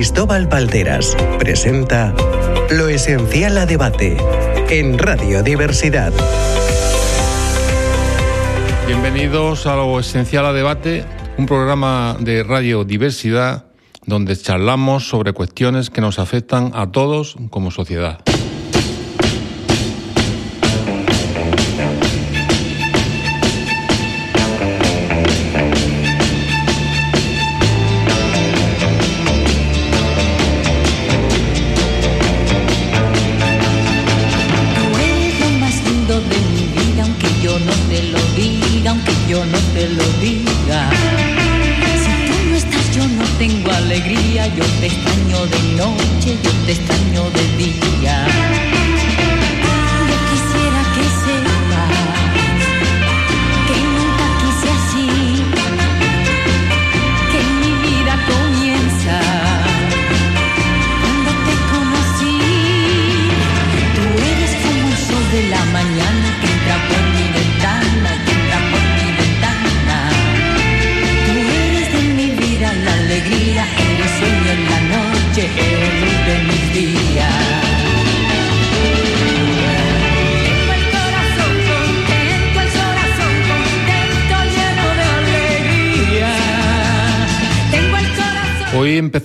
Cristóbal Valderas presenta Lo Esencial a Debate en Radio Diversidad. Bienvenidos a Lo Esencial a Debate, un programa de Radio Diversidad donde charlamos sobre cuestiones que nos afectan a todos como sociedad.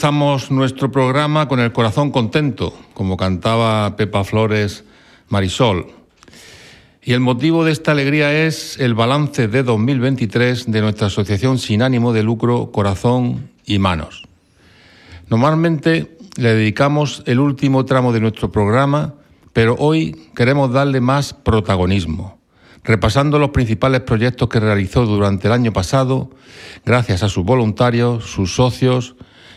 Empezamos nuestro programa con el corazón contento, como cantaba Pepa Flores Marisol. Y el motivo de esta alegría es el balance de 2023 de nuestra asociación sin ánimo de lucro Corazón y Manos. Normalmente le dedicamos el último tramo de nuestro programa, pero hoy queremos darle más protagonismo, repasando los principales proyectos que realizó durante el año pasado, gracias a sus voluntarios, sus socios,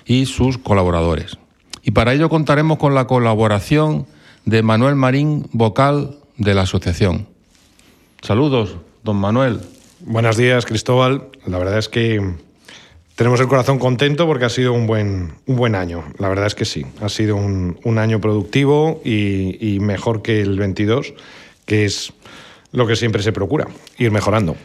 y sus colaboradores. Y para ello contaremos con la colaboración de Manuel Marín, vocal de la asociación. Saludos, don Manuel. Buenos días, Cristóbal. La verdad es que tenemos el corazón contento porque ha sido un buen, un buen año. La verdad es que sí. Ha sido un, año productivo y, y mejor que el 22, que es lo que siempre se procura, ir mejorando.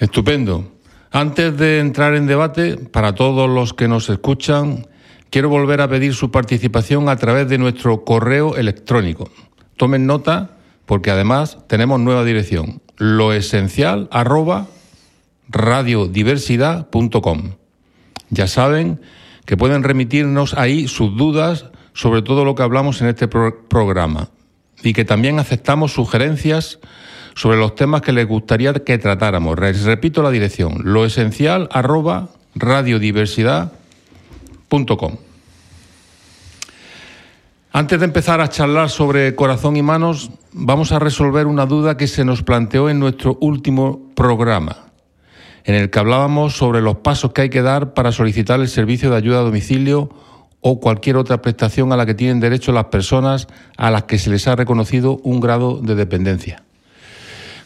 Estupendo. Antes de entrar en debate, para todos los que nos escuchan, quiero volver a pedir su participación a través de nuestro correo electrónico. Tomen nota porque además tenemos nueva dirección, lo esencial. Ya saben que pueden remitirnos ahí sus dudas sobre todo lo que hablamos en este programa y que también aceptamos sugerencias sobre los temas que les gustaría que tratáramos. repito la dirección, lo esencial arroba radiodiversidad.com. Antes de empezar a charlar sobre corazón y manos, vamos a resolver una duda que se nos planteó en nuestro último programa, en el que hablábamos sobre los pasos que hay que dar para solicitar el servicio de ayuda a domicilio o cualquier otra prestación a la que tienen derecho las personas a las que se les ha reconocido un grado de dependencia.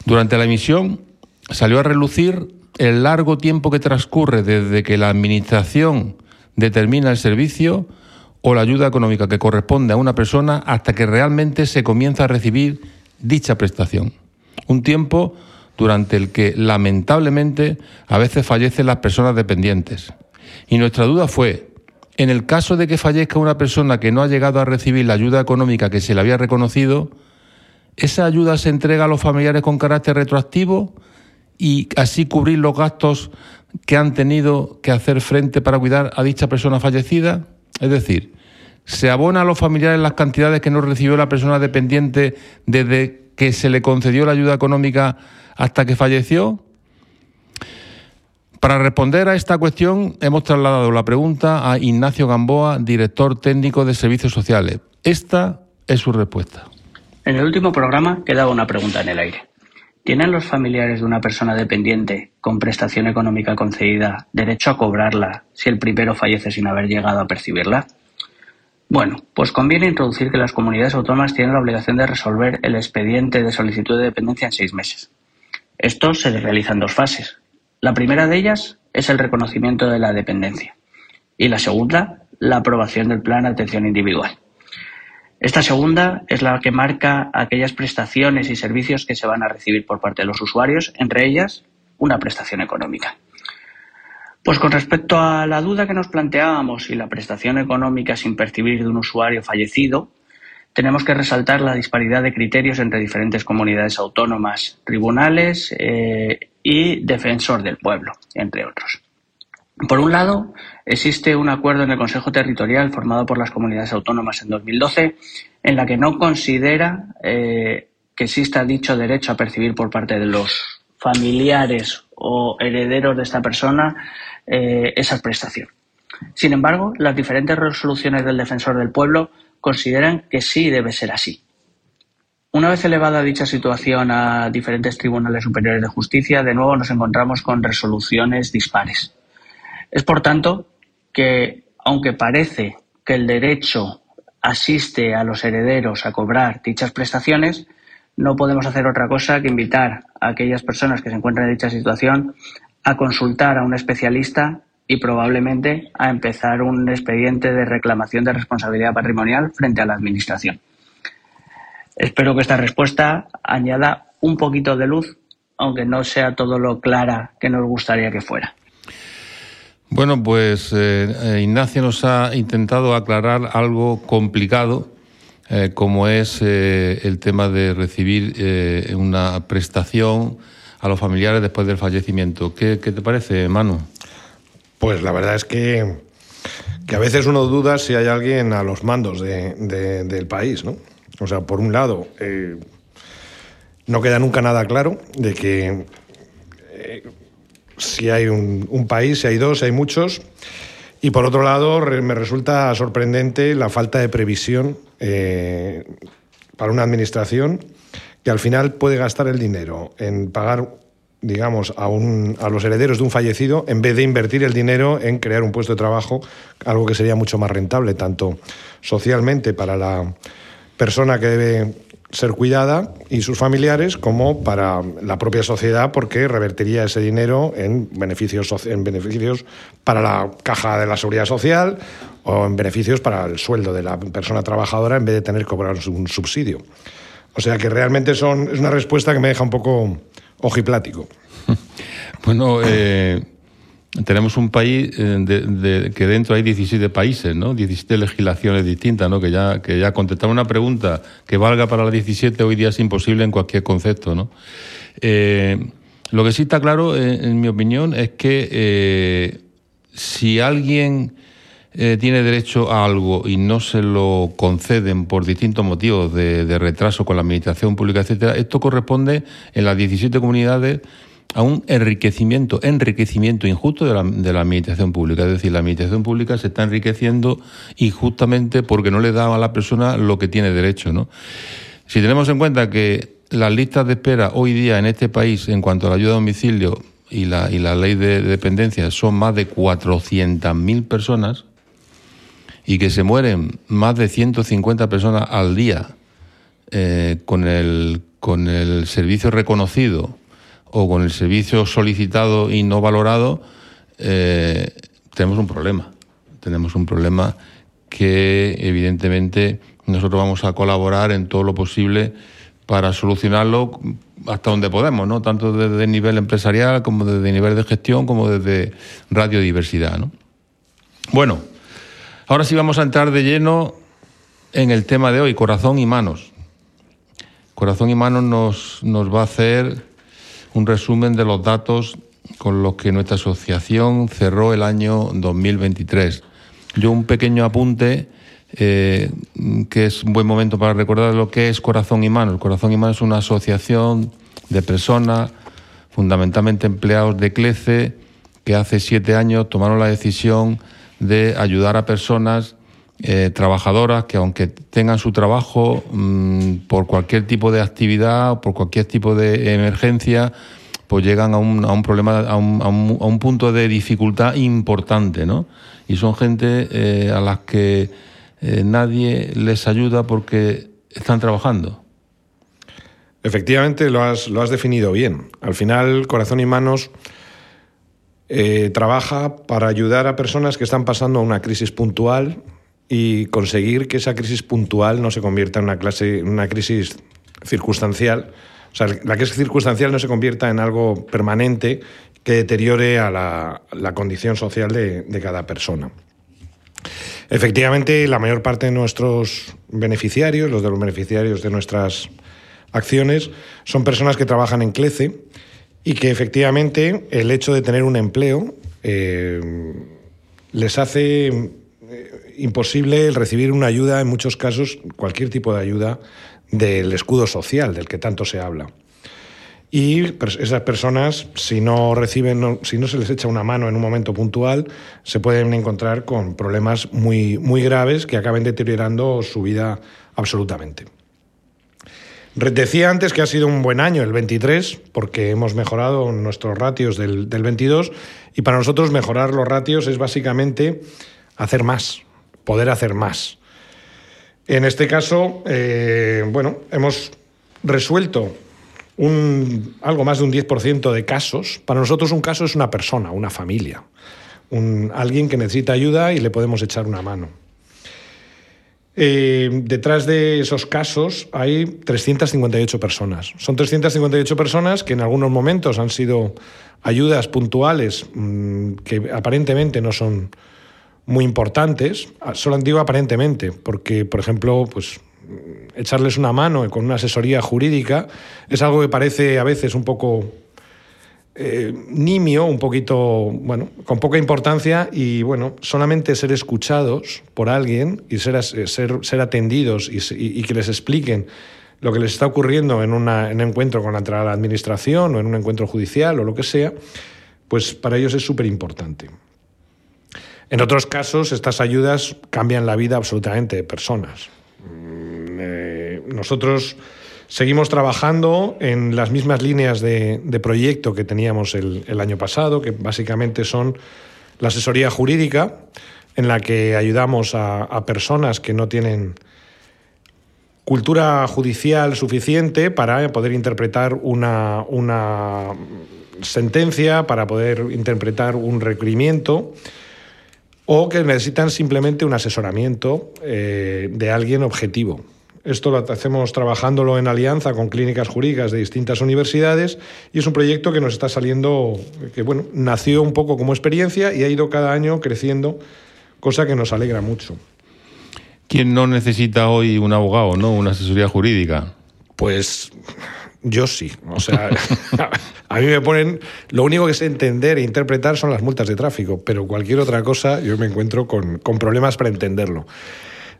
Durante la emisión salió a relucir el largo tiempo que transcurre desde que la Administración determina el servicio o la ayuda económica que corresponde a una persona hasta que realmente se comienza a recibir dicha prestación. Un tiempo durante el que lamentablemente a veces fallecen las personas dependientes. Y nuestra duda fue, en el caso de que fallezca una persona que no ha llegado a recibir la ayuda económica que se le había reconocido, esa ayuda se entrega a los familiares con carácter retroactivo y así cubrir los gastos que han tenido que hacer frente para cuidar a dicha persona fallecida. Es decir, se abona a los familiares las cantidades que no recibió la persona dependiente desde que se le concedió la ayuda económica hasta que falleció. Para responder a esta cuestión hemos trasladado la pregunta a Ignacio Gamboa, director técnico de Servicios Sociales. Esta es su respuesta. En el último programa quedaba una pregunta en el aire. ¿Tienen los familiares de una persona dependiente con prestación económica concedida derecho a cobrarla si el primero fallece sin haber llegado a percibirla? Bueno, pues conviene introducir que las comunidades autónomas tienen la obligación de resolver el expediente de solicitud de dependencia en seis meses. Esto se realiza en dos fases. La primera de ellas es el reconocimiento de la dependencia y la segunda, la aprobación del plan de atención individual. Esta segunda es la que marca aquellas prestaciones y servicios que se van a recibir por parte de los usuarios, entre ellas una prestación económica. Pues con respecto a la duda que nos planteábamos si la prestación económica sin percibir de un usuario fallecido, tenemos que resaltar la disparidad de criterios entre diferentes comunidades autónomas, tribunales eh, y defensor del pueblo, entre otros. Por un lado, existe un acuerdo en el Consejo Territorial formado por las comunidades autónomas en 2012 en la que no considera eh, que exista dicho derecho a percibir por parte de los familiares o herederos de esta persona eh, esa prestación. Sin embargo, las diferentes resoluciones del defensor del pueblo consideran que sí debe ser así. Una vez elevada dicha situación a diferentes tribunales superiores de justicia, de nuevo nos encontramos con resoluciones dispares. Es por tanto que, aunque parece que el derecho asiste a los herederos a cobrar dichas prestaciones, no podemos hacer otra cosa que invitar a aquellas personas que se encuentran en dicha situación a consultar a un especialista y probablemente a empezar un expediente de reclamación de responsabilidad patrimonial frente a la Administración. Espero que esta respuesta añada un poquito de luz, aunque no sea todo lo clara que nos gustaría que fuera. Bueno, pues eh, eh, Ignacio nos ha intentado aclarar algo complicado, eh, como es el tema de recibir una prestación a los familiares después del fallecimiento. ¿Qué, te parece, Manu? Pues la verdad es que, que, a veces uno duda si hay alguien a los mandos del país, ¿no? O sea, por un lado, no queda nunca nada claro de que si hay un, país, si hay dos, si hay muchos. Y por otro lado, me resulta sorprendente la falta de previsión eh, para una administración que al final puede gastar el dinero en pagar, digamos, a, a los herederos de un fallecido en vez de invertir el dinero en crear un puesto de trabajo, algo que sería mucho más rentable, tanto socialmente para la persona que debe ser cuidada y sus familiares como para la propia sociedad porque revertiría ese dinero en beneficios, en beneficios para la caja de la seguridad social o en beneficios para el sueldo de la persona trabajadora en vez de tener que cobrar un subsidio. O sea que realmente son, es una respuesta que me deja un poco ojiplático. Bueno, eh, tenemos un país eh, que dentro hay 17 países, ¿no? 17 legislaciones distintas, ¿no? Que ya, que ya contestar una pregunta que valga para las 17 hoy día es imposible en cualquier concepto, ¿no? Eh, lo que sí está claro, en mi opinión, es que si alguien eh, tiene derecho a algo y no se lo conceden por distintos motivos de, retraso con la administración pública, etcétera, esto corresponde en las 17 comunidades a un enriquecimiento, enriquecimiento injusto de la, de la, administración pública. Es decir, la administración pública se está enriqueciendo injustamente porque no le da a la persona lo que tiene derecho. ¿no? Si tenemos en cuenta que las listas de espera hoy día en este país en cuanto a la ayuda a domicilio y la, y la ley de dependencia son más de 400.000 personas, y que se mueren más de 150 personas al día eh, con, el, con el servicio reconocido o con el servicio solicitado y no valorado, eh, tenemos un problema. Tenemos un problema que evidentemente nosotros vamos a colaborar en todo lo posible para solucionarlo hasta donde podemos, ¿no? Tanto desde el nivel empresarial como desde el nivel de gestión como desde radiodiversidad, ¿no? Bueno, Ahora sí vamos a entrar de lleno en el tema de hoy, corazón y manos. Corazón y manos nos, nos va a hacer un resumen de los datos con los que nuestra asociación cerró el año 2023. Yo un pequeño apunte, eh, que es un buen momento para recordar lo que es Corazón y Manos. Corazón y Manos es una asociación de personas, fundamentalmente empleados de CLECE, que hace siete años tomaron la decisión de ayudar a personas eh, trabajadoras que aunque tengan su trabajo mm, por cualquier tipo de actividad o por cualquier tipo de emergencia, pues llegan a un, a un problema, a un, a, un, punto de dificultad importante, ¿no? Y son gente eh, a las que eh, nadie les ayuda porque están trabajando. Efectivamente, lo has, lo has definido bien. Al final, Corazón y Manos trabaja para ayudar a personas que están pasando una crisis puntual y conseguir que esa crisis puntual no se convierta en una, clase, una crisis circunstancial sea, la que es circunstancial no se convierta en algo permanente que deteriore a la, condición social de, de cada persona. Efectivamente, la mayor parte de nuestros beneficiarios, los de los beneficiarios de nuestras acciones, son personas que trabajan en CLECE y que efectivamente el hecho de tener un empleo eh, les hace imposible el recibir una ayuda, en muchos casos, cualquier tipo de ayuda del escudo social del que tanto se habla. Y esas personas, si no reciben, si no se les echa una mano en un momento puntual, se pueden encontrar con problemas muy, muy graves que acaben deteriorando su vida absolutamente. Decía antes que ha sido un buen año el 23, porque hemos mejorado nuestros ratios del, del 22, y para nosotros mejorar los ratios es básicamente hacer más, poder hacer más. En este caso, eh, bueno, hemos resuelto un, algo más de un 10% de casos. Para nosotros un caso es una persona, una familia, un, alguien que necesita ayuda y le podemos echar una mano. Eh, detrás de esos casos hay 358 personas. Son 358 personas que en algunos momentos han sido ayudas puntuales mm, que aparentemente no son muy importantes. Solo digo aparentemente, porque, por ejemplo, pues echarles una mano con una asesoría jurídica es algo que parece a veces un poco eh, nimio, un poquito, bueno, con poca importancia y, bueno, solamente ser escuchados por alguien y ser, ser, ser atendidos y, que les expliquen lo que les está ocurriendo en, una, un encuentro con la, la administración o en un encuentro judicial o lo que sea, pues para ellos es súper importante. En otros casos, estas ayudas cambian la vida absolutamente de personas. Mm, eh, nosotros seguimos trabajando en las mismas líneas de, proyecto que teníamos el, año pasado, que básicamente son la asesoría jurídica, en la que ayudamos a, personas que no tienen cultura judicial suficiente para poder interpretar una, una sentencia, para poder interpretar un requerimiento o que necesitan simplemente un asesoramiento eh, de alguien objetivo. Esto lo hacemos trabajándolo en alianza con clínicas jurídicas de distintas universidades y es un proyecto que nos está saliendo, que bueno, nació un poco como experiencia y ha ido cada año creciendo, cosa que nos alegra mucho. ¿Quién no necesita hoy un abogado, no, una asesoría jurídica? Pues yo sí. O sea, a mí me ponen. Lo único que sé entender e interpretar son las multas de tráfico, pero cualquier otra cosa yo me encuentro con, con problemas para entenderlo.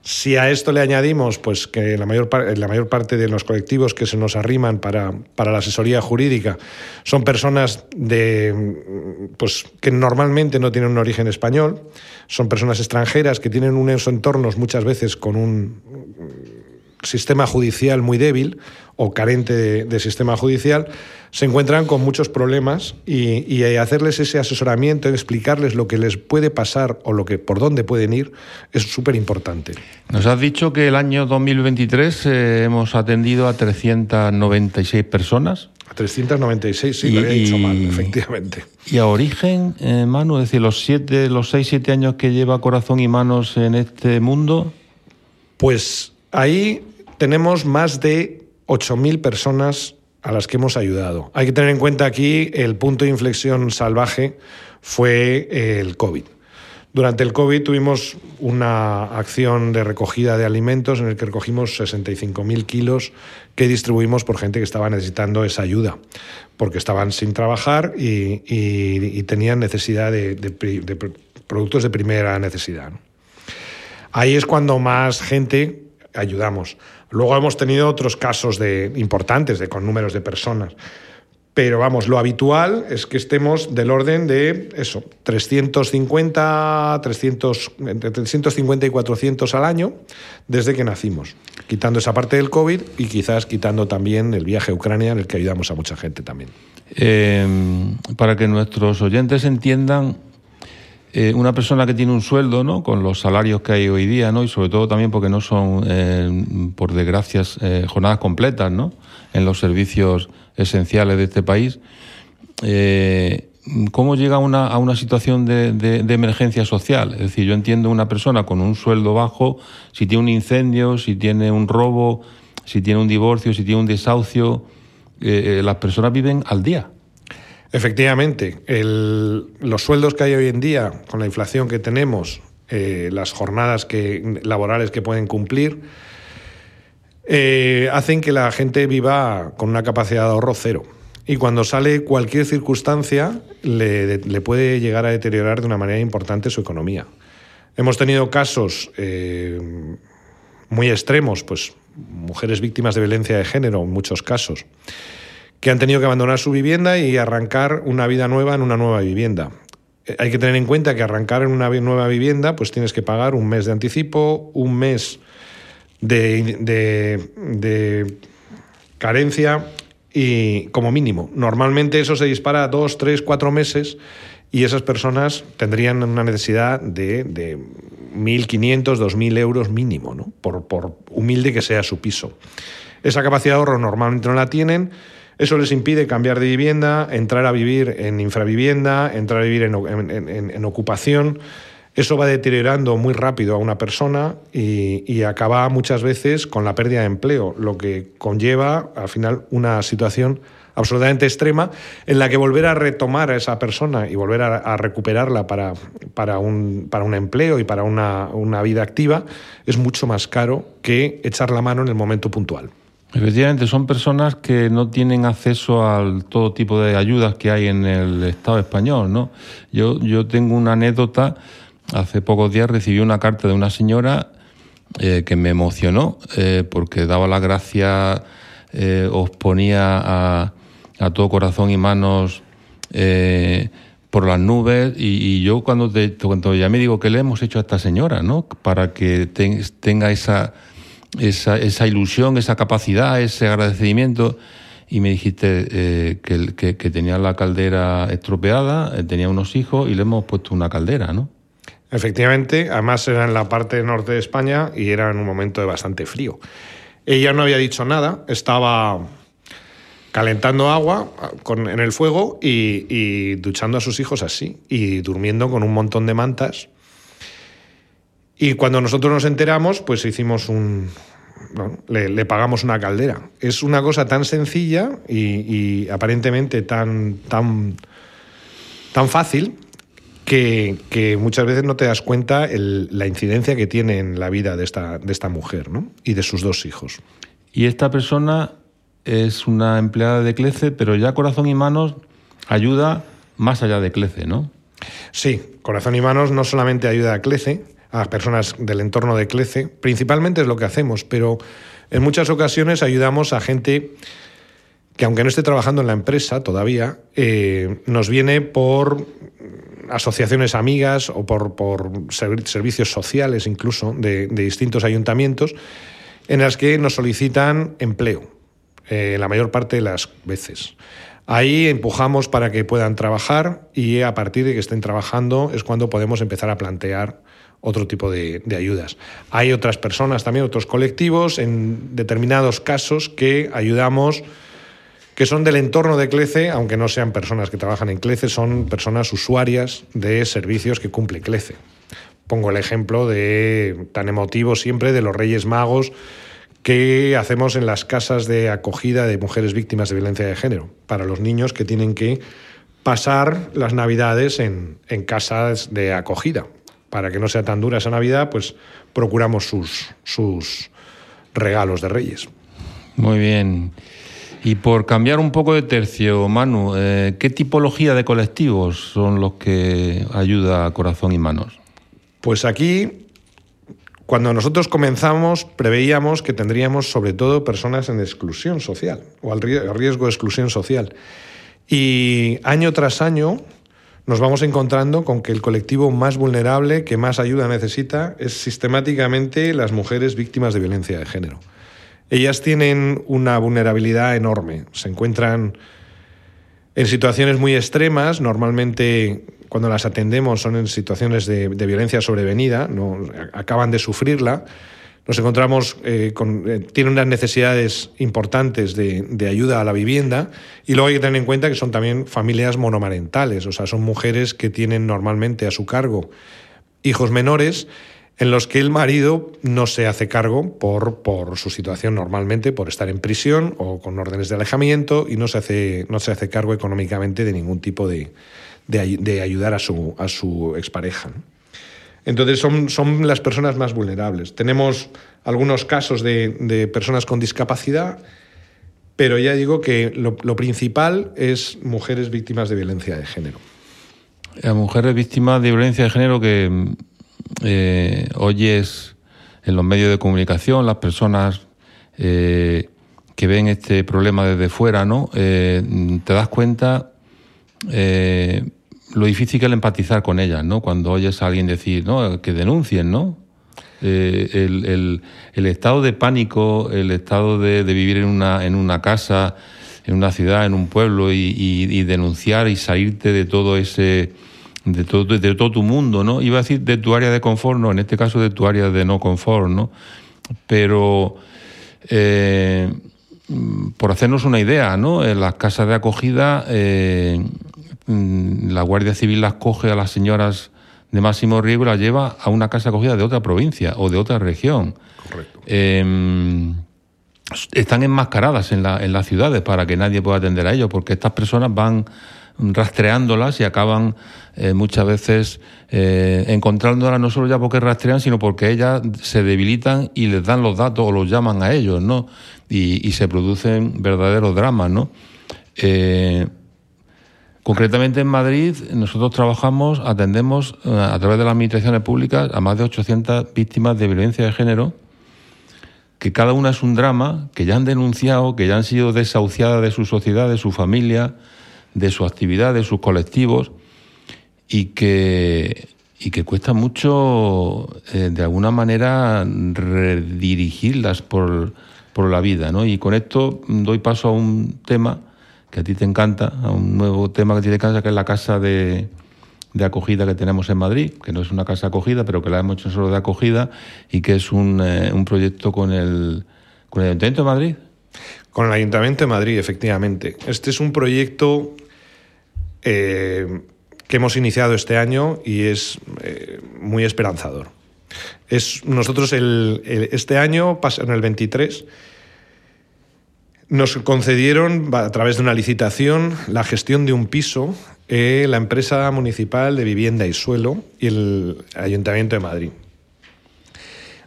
Si a esto le añadimos pues, que la mayor, la mayor parte de los colectivos que se nos arriman para, para, la asesoría jurídica son personas de, pues, que normalmente no tienen un origen español, son personas extranjeras que tienen unos entornos muchas veces con un sistema judicial muy débil o carente de, sistema judicial, se encuentran con muchos problemas y, hacerles ese asesoramiento, explicarles lo que les puede pasar o lo que por dónde pueden ir es súper importante. Nos has dicho que el año 2023 eh, hemos atendido a 396 personas. A 396, sí, lo había dicho mal, efectivamente. ¿Y a origen, eh, Manu? Es decir, los, siete, los 6, 7 años que lleva Corazón y Manos en este mundo. Pues ahí tenemos más de 8.000 personas a las que hemos ayudado. Hay que tener en cuenta aquí el punto de inflexión salvaje fue el COVID. Durante el COVID tuvimos una acción de recogida de alimentos en el que recogimos 65.000 kilos que distribuimos por gente que estaba necesitando esa ayuda, porque estaban sin trabajar y, tenían necesidad de, productos de primera necesidad. Ahí es cuando más gente ayudamos. Luego hemos tenido otros casos de, importantes de, con números de personas. Pero vamos, lo habitual es que estemos del orden de eso, 350, 300, entre 350 y 400 al año desde que nacimos, quitando esa parte del COVID y quizás quitando también el viaje a Ucrania en el que ayudamos a mucha gente también. Eh, para que nuestros oyentes entiendan, eh, una persona que tiene un sueldo, ¿no? Con los salarios que hay hoy día, ¿no? Y sobre todo también porque no son, eh, por desgracia, eh, jornadas completas, ¿no? En los servicios esenciales de este país. ¿Cómo llega una, a una situación de, de, emergencia social? Es decir, yo entiendo una persona con un sueldo bajo, si tiene un incendio, si tiene un robo, si tiene un divorcio, si tiene un desahucio, las personas viven al día. Efectivamente, los sueldos que hay hoy en día, con la inflación que tenemos, las jornadas laborales que pueden cumplir, hacen que la gente viva con una capacidad de ahorro cero. Y cuando sale cualquier circunstancia, le, le puede llegar a deteriorar de una manera importante su economía. Hemos tenido casos muy extremos, pues mujeres víctimas de violencia de género en muchos casos, que han tenido que abandonar su vivienda y arrancar una vida nueva en una nueva vivienda. Eh, hay que tener en cuenta que arrancar en una nueva vivienda, pues tienes que pagar un mes de anticipo, un mes de, de carencia y como mínimo. Normalmente eso se dispara a dos, tres, cuatro meses y esas personas tendrían una necesidad de, de 1.500, 2.000 euros mínimo, ¿no? por, por humilde que sea su piso. Esa capacidad de ahorro normalmente no la tienen. Eso les impide cambiar de vivienda, entrar a vivir en infravivienda, entrar a vivir en, ocupación. Eso va deteriorando muy rápido a una persona y, acaba muchas veces con la pérdida de empleo, lo que conlleva al final una situación absolutamente extrema, en la que volver a retomar a esa persona y volver a, recuperarla para, para, un, para un empleo y para una, una vida activa es mucho más caro que echar la mano en el momento puntual. Efectivamente, son personas que no tienen acceso a todo tipo de ayudas que hay en el Estado español, ¿no? Yo, yo tengo una anécdota. Hace pocos días recibí una carta de una señora eh, que me emocionó eh, porque daba la gracia, eh, os ponía a, a todo corazón y manos por las nubes. Y, yo cuando, te, cuando ya me digo que le hemos hecho a esta señora, ¿no? Para que tenga esa, esa, esa, ilusión, esa capacidad, ese agradecimiento. Y me dijiste eh, que, que, tenía la caldera estropeada, eh, tenía unos hijos y le hemos puesto una caldera, ¿no? Efectivamente, además era en la parte norte de España y era en un momento de bastante frío. Ella no había dicho nada, estaba calentando agua en el fuego y, duchando a sus hijos así y durmiendo con un montón de mantas. Y cuando nosotros nos enteramos, pues hicimos un... le, pagamos una caldera. Es una cosa tan sencilla y, aparentemente tan, tan, tan fácil que, muchas veces no te das cuenta la incidencia que tiene en la vida de esta, de esta mujer y de sus dos hijos. Y esta persona es una empleada de Clece, pero ya Corazón y Manos ayuda más allá de Clece, ¿no? Sí, Corazón y Manos no solamente ayuda a Clece, a personas del entorno de Clece, principalmente es lo que hacemos, pero en muchas ocasiones ayudamos a gente que aunque no esté trabajando en la empresa todavía, eh, nos viene por asociaciones amigas o por, por servicios sociales incluso de, de distintos ayuntamientos en las que nos solicitan empleo eh, la mayor parte de las veces. Ahí empujamos para que puedan trabajar y a partir de que estén trabajando es cuando podemos empezar a plantear otro tipo de, ayudas. Hay otras personas también, otros colectivos, en determinados casos que ayudamos, que son del entorno de CLECE, aunque no sean personas que trabajan en CLECE, son personas usuarias de servicios que cumple CLECE. Pongo el ejemplo de tan emotivo siempre de los Reyes Magos ¿Qué hacemos en las casas de acogida de mujeres víctimas de violencia de género? Para los niños que tienen que pasar las navidades en, casas de acogida. Para que no sea tan dura esa Navidad, pues procuramos sus, sus regalos de reyes. Muy bien. Y por cambiar un poco de tercio, Manu, eh, ¿qué tipología de colectivos son los que ayuda a Corazón y Manos? Pues aquí cuando nosotros comenzamos, preveíamos que tendríamos sobre todo personas en exclusión social o al riesgo de exclusión social. Y año tras año nos vamos encontrando con que el colectivo más vulnerable, que más ayuda necesita, es sistemáticamente las mujeres víctimas de violencia de género. Ellas tienen una vulnerabilidad enorme, se encuentran en situaciones muy extremas, normalmente cuando las atendemos son en situaciones de, violencia sobrevenida, acaban de sufrirla. Nos encontramos eh, con. Eh, unas necesidades importantes de, ayuda a la vivienda y luego hay que tener en cuenta que son también familias monomarentales, o sea, son mujeres que tienen normalmente a su cargo hijos menores en los que el marido no se hace cargo por, por, su situación normalmente, por estar en prisión o con órdenes de alejamiento y no se hace, no se hace cargo económicamente de ningún tipo de, de, ayudar a su, a su expareja. Entonces son, son las personas más vulnerables. Tenemos algunos casos de, de personas con discapacidad, pero ya digo que lo, principal es mujeres víctimas de violencia de género. A mujeres víctimas de violencia de género que eh, oyes en los medios de comunicación, las personas eh, que ven este problema desde fuera, ¿no? Eh, te das cuenta eh, lo difícil que es empatizar con ellas, ¿no? Cuando oyes a alguien decir, ¿no? Que denuncien, ¿no? El, el, estado de pánico, el estado de, vivir en una, en una casa, en una ciudad, en un pueblo y, y denunciar y salirte de todo ese de todo, de todo tu mundo, ¿no? Iba a decir de tu área de confort, no, en este caso de tu área de no confort, ¿no? Pero eh, por hacernos una idea, ¿no? En las casas de acogida, eh, la Guardia Civil las coge a las señoras de máximo riesgo y las lleva a una casa acogida de otra provincia o de otra región. Correcto. Em, están enmascaradas en, la, en las ciudades para que nadie pueda atender a ellos, porque estas personas van rastreándolas y acaban eh, muchas veces eh, encontrándolas no solo ya porque rastrean, sino porque ellas se debilitan y les dan los datos o los llaman a ellos, ¿no? Y, se producen verdaderos dramas, ¿no? Eh, concretamente en Madrid, nosotros trabajamos, atendemos a través de las administraciones públicas a más de 800 víctimas de violencia de género, que cada una es un drama, que ya han denunciado, que ya han sido desahuciadas de su sociedad, de su familia, de su actividad, de sus colectivos, y que, y que cuesta mucho, eh, de alguna manera, redirigirlas por, por la vida. ¿no? Y con esto doy paso a un tema que a ti te encanta, a un nuevo tema que a ti te encanta, que es la casa de, de acogida que tenemos en Madrid, que no es una casa acogida, pero que la hemos hecho solo de acogida y que es un, eh, un proyecto con el, con el Ayuntamiento de Madrid. Con el Ayuntamiento de Madrid, efectivamente. Este es un proyecto eh, que hemos iniciado este año y es eh, muy esperanzador. Es, nosotros el, este año, en el 23, nos concedieron a través de una licitación la gestión de un piso eh, la empresa municipal de vivienda y suelo y el Ayuntamiento de Madrid.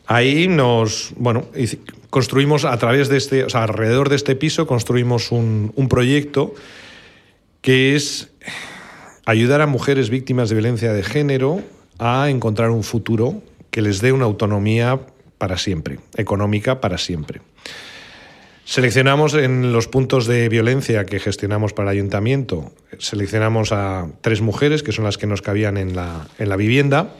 Ahí nos, bueno, construimos a través de este, o sea, alrededor de este piso construimos un, un proyecto que es ayudar a mujeres víctimas de violencia de género a encontrar un futuro que les dé una autonomía para siempre, económica para siempre. Seleccionamos en los puntos de violencia que gestionamos para el ayuntamiento, seleccionamos a tres mujeres, que son las que nos cabían en la, en la vivienda,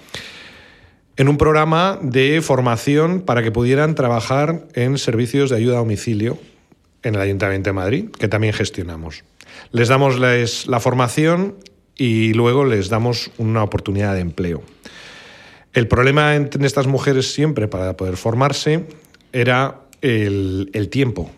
en un programa de formación para que pudieran trabajar en servicios de ayuda a domicilio en el Ayuntamiento de Madrid, que también gestionamos. Les damos la formación y luego les damos una oportunidad de empleo. El problema en estas mujeres siempre para poder formarse era el, tiempo.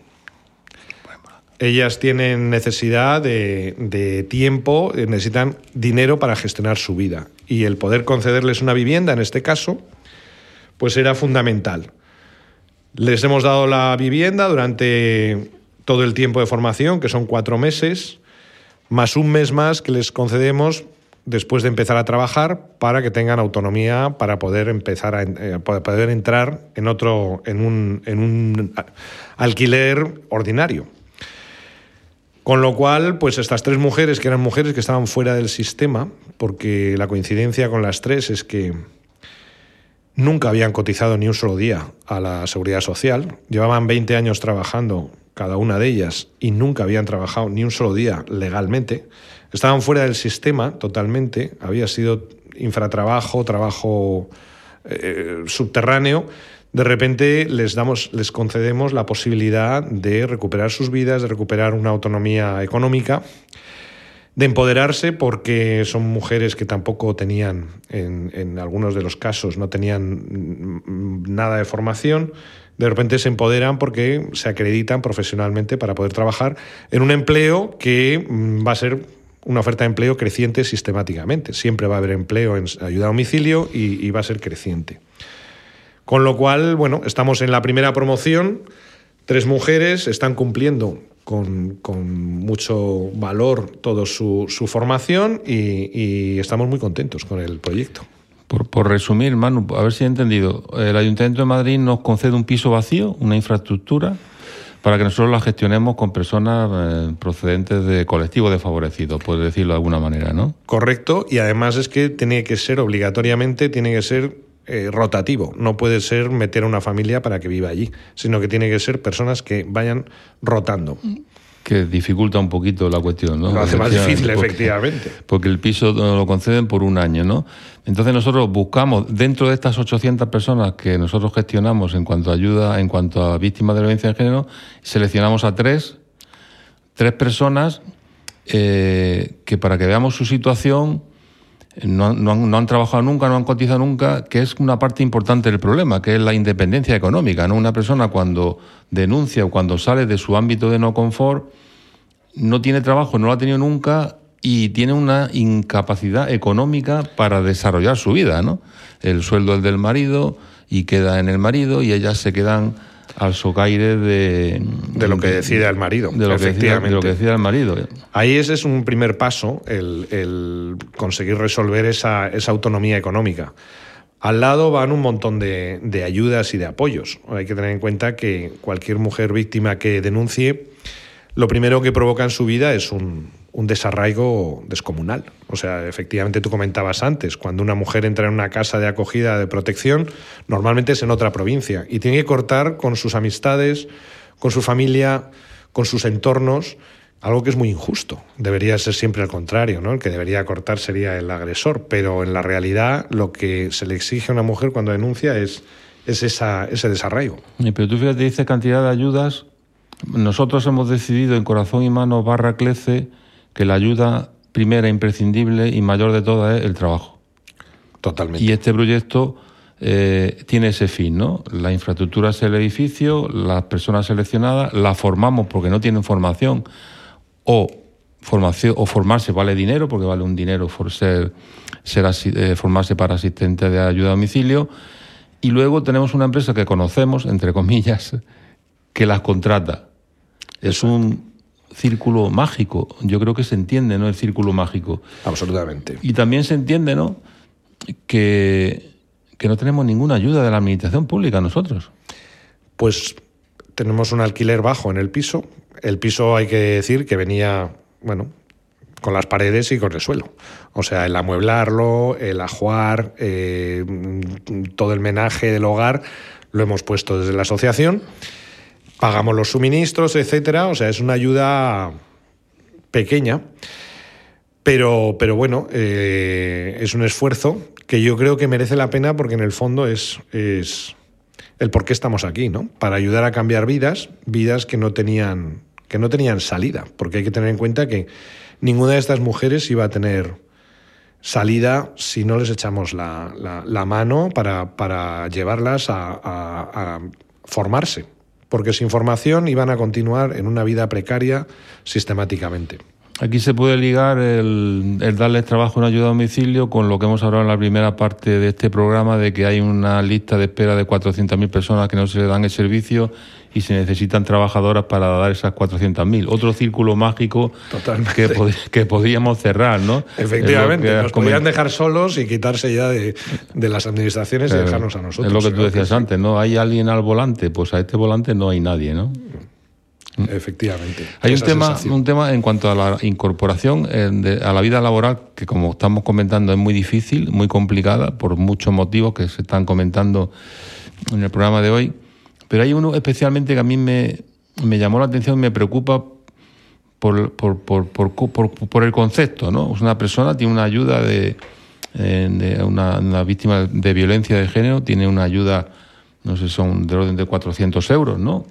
Ellas tienen necesidad de, tiempo, necesitan dinero para gestionar su vida. Y el poder concederles una vivienda, en este caso, pues era fundamental. Les hemos dado la vivienda durante todo el tiempo de formación, que son cuatro meses, más un mes más que les concedemos después de empezar a trabajar para que tengan autonomía para poder empezar a eh, poder entrar en otro en un, en un alquiler ordinario. Con lo cual, pues estas tres mujeres, que eran mujeres que estaban fuera del sistema, porque la coincidencia con las tres es que nunca habían cotizado ni un solo día a la seguridad social, llevaban 20 años trabajando cada una de ellas, y nunca habían trabajado ni un solo día legalmente, estaban fuera del sistema totalmente, había sido infratrabajo, trabajo eh, subterráneo, de repente les damos, les concedemos la posibilidad de recuperar sus vidas, de recuperar una autonomía económica, de empoderarse porque son mujeres que tampoco tenían, en, algunos de los casos, no tenían nada de formación, de repente se empoderan porque se acreditan profesionalmente para poder trabajar en un empleo que mm, va a ser una oferta de empleo creciente sistemáticamente. Siempre va a haber empleo en ayuda a domicilio y, va a ser creciente. Con lo cual, bueno, estamos en la primera promoción, tres mujeres están cumpliendo con, mucho valor toda su, formación y, estamos muy contentos con el proyecto. Por, por, resumir, Manu, a ver si he entendido, el Ayuntamiento de Madrid nos concede un piso vacío, una infraestructura, para que nosotros la gestionemos con personas eh, procedentes de colectivos desfavorecidos, por decirlo de alguna manera, ¿no? Correcto, y además es que tiene que ser obligatoriamente, tiene que ser eh, rotativo. No puede ser meter a una familia para que viva allí, sino que tiene que ser personas que vayan rotando. Que dificulta un poquito la cuestión, ¿no? Lo hace más difícil, efectivamente. Porque el piso lo conceden por un año, ¿no? Entonces nosotros buscamos, dentro de estas 800 personas que nosotros gestionamos en cuanto a ayuda, en cuanto a víctimas de violencia de género, seleccionamos a tres, tres personas eh, que para que veamos su situación no, han, trabajado nunca, no han cotizado nunca, que es una parte importante del problema, que es la independencia económica. ¿no? Una persona cuando denuncia o cuando sale de su ámbito de no confort, no tiene trabajo, no lo ha tenido nunca y tiene una incapacidad económica para desarrollar su vida. ¿no? El sueldo es del marido y queda en el marido y ellas se quedan al socaire de... De lo que decide el marido, de lo efectivamente. Que decide, el marido. Ahí ese es un primer paso, el, conseguir resolver esa, autonomía económica. Al lado van un montón de, de, ayudas y de apoyos. Hay que tener en cuenta que cualquier mujer víctima que denuncie, lo primero que provoca en su vida es un, un desarraigo descomunal. O sea, efectivamente tú comentabas antes, cuando una mujer entra en una casa de acogida de protección, normalmente es en otra provincia y tiene que cortar con sus amistades, con su familia, con sus entornos, algo que es muy injusto. Debería ser siempre al contrario, ¿no? El que debería cortar sería el agresor, pero en la realidad lo que se le exige a una mujer cuando denuncia es, es esa, ese desarraigo. Pero tú fíjate, dice cantidad de ayudas. Nosotros hemos decidido en Corazón y Mano barra Clece que la ayuda primera, imprescindible y mayor de todas es el trabajo. Totalmente. Y este proyecto eh, tiene ese fin, ¿no? La infraestructura es el edificio, las personas seleccionadas, las formamos porque no tienen formación o formación o formarse vale dinero porque vale un dinero por ser, ser eh, formarse para asistente de ayuda a domicilio y luego tenemos una empresa que conocemos entre comillas que las contrata es un círculo mágico. Yo creo que se entiende, ¿no? El círculo mágico. Absolutamente. Y también se entiende, ¿no? Que, que no tenemos ninguna ayuda de la administración pública nosotros. Pues tenemos un alquiler bajo en el piso. El piso hay que decir que venía, bueno, con las paredes y con el suelo. O sea, el amueblarlo, el ajuar, eh, todo el menaje del hogar lo hemos puesto desde la asociación pagamos los suministros, etcétera. O sea, es una ayuda pequeña, pero, pero bueno, eh, es un esfuerzo que yo creo que merece la pena porque en el fondo es, es el por qué estamos aquí, ¿no? Para ayudar a cambiar vidas, vidas que no tenían, que no tenían salida, porque hay que tener en cuenta que ninguna de estas mujeres iba a tener salida si no les echamos la, mano para, llevarlas a formarse porque sin formación iban a continuar en una vida precaria sistemáticamente. Aquí se puede ligar el, darles trabajo en ayuda a domicilio con lo que hemos hablado en la primera parte de este programa, de que hay una lista de espera de 400.000 personas que no se le dan el servicio y se necesitan trabajadoras para dar esas 400.000. Otro círculo mágico que, que, podríamos cerrar, ¿no? Efectivamente, nos podrían dejar solos y quitarse ya de, las administraciones y dejarnos a nosotros. Es lo que tú decías antes, ¿no? ¿Hay alguien al volante? Pues a este volante no hay nadie, ¿no? Efectivamente. Hay un tema, un tema en cuanto a la incorporación eh, a la vida laboral que, como estamos comentando, es muy difícil, muy complicada por muchos motivos que se están comentando en el programa de hoy. Pero hay uno especialmente que a mí me, llamó la atención y me preocupa por, por, por, por, el concepto. ¿no? Una persona tiene una ayuda de, eh, una, víctima de violencia de género, tiene una ayuda, no sé, son del orden de 400 euros, ¿no?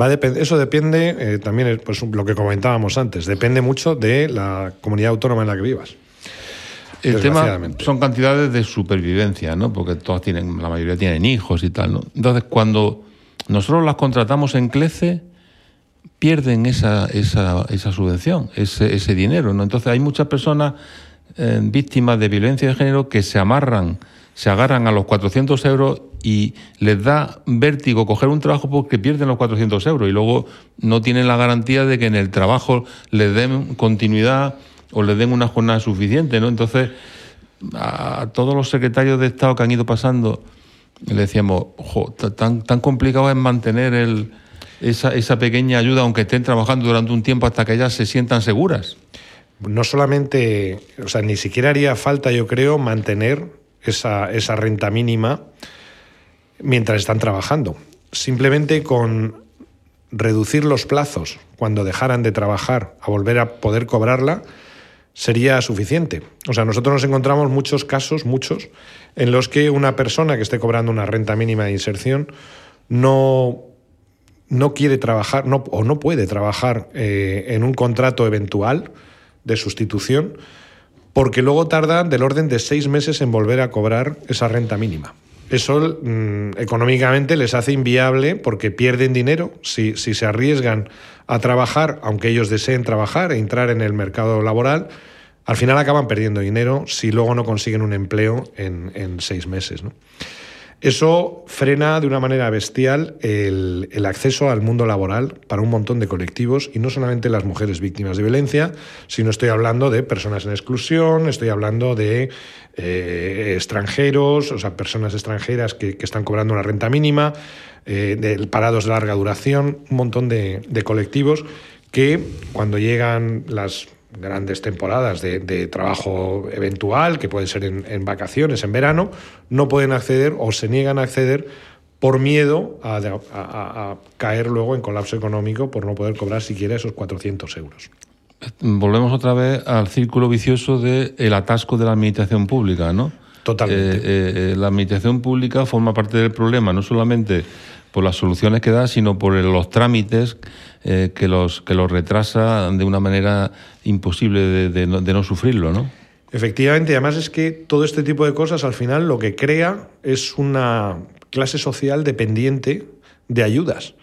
Va eso depende, eh, también pues, lo que comentábamos antes, depende mucho de la comunidad autónoma en la que vivas. El tema son cantidades de supervivencia, ¿no? Porque todas tienen, la mayoría tienen hijos y tal, ¿no? Entonces, cuando nosotros las contratamos en CLECE, pierden esa, esa, subvención, ese, ese, dinero. ¿no? Entonces hay muchas personas eh, víctimas de violencia de género que se amarran se agarran a los 400 euros y les da vértigo coger un trabajo porque pierden los 400 euros y luego no tienen la garantía de que en el trabajo les den continuidad o les den una jornada suficiente, ¿no? Entonces, a todos los secretarios de Estado que han ido pasando, le decíamos, tan, tan complicado es mantener el, esa, esa pequeña ayuda, aunque estén trabajando durante un tiempo hasta que ellas se sientan seguras. No solamente, o sea, ni siquiera haría falta, yo creo, mantener esa, esa renta mínima mientras están trabajando. Simplemente con reducir los plazos cuando dejaran de trabajar a volver a poder cobrarla sería suficiente. O sea, nosotros nos encontramos muchos casos, muchos, en los que una persona que esté cobrando una renta mínima de inserción no, no quiere trabajar no, o no puede trabajar eh, en un contrato eventual de sustitución porque luego tardan del orden de seis meses en volver a cobrar esa renta mínima. Eso mm, económicamente les hace inviable porque pierden dinero si, si, se arriesgan a trabajar, aunque ellos deseen trabajar e entrar en el mercado laboral, al final acaban perdiendo dinero si luego no consiguen un empleo en, en seis meses. ¿no? Eso frena de una manera bestial el, acceso al mundo laboral para un montón de colectivos y no solamente las mujeres víctimas de violencia, sino estoy hablando de personas en exclusión, estoy hablando de eh, extranjeros, o sea, personas extranjeras que, están cobrando una renta mínima, eh, de parados de larga duración, un montón de colectivos que cuando llegan las grandes temporadas de, trabajo eventual, que puede ser en, vacaciones, en verano, no pueden acceder o se niegan a acceder por miedo a, caer luego en colapso económico por no poder cobrar siquiera esos 400 euros. Volvemos otra vez al círculo vicioso del el atasco de la administración pública, ¿no? Totalmente. Eh, eh, eh, la administración pública forma parte del problema, no solamente por las soluciones que da, sino por los trámites eh, que, los, que los retrasa de una manera imposible de, no, sufrirlo, ¿no? Efectivamente, además es que todo este tipo de cosas al final lo que crea es una clase social dependiente de ayudas,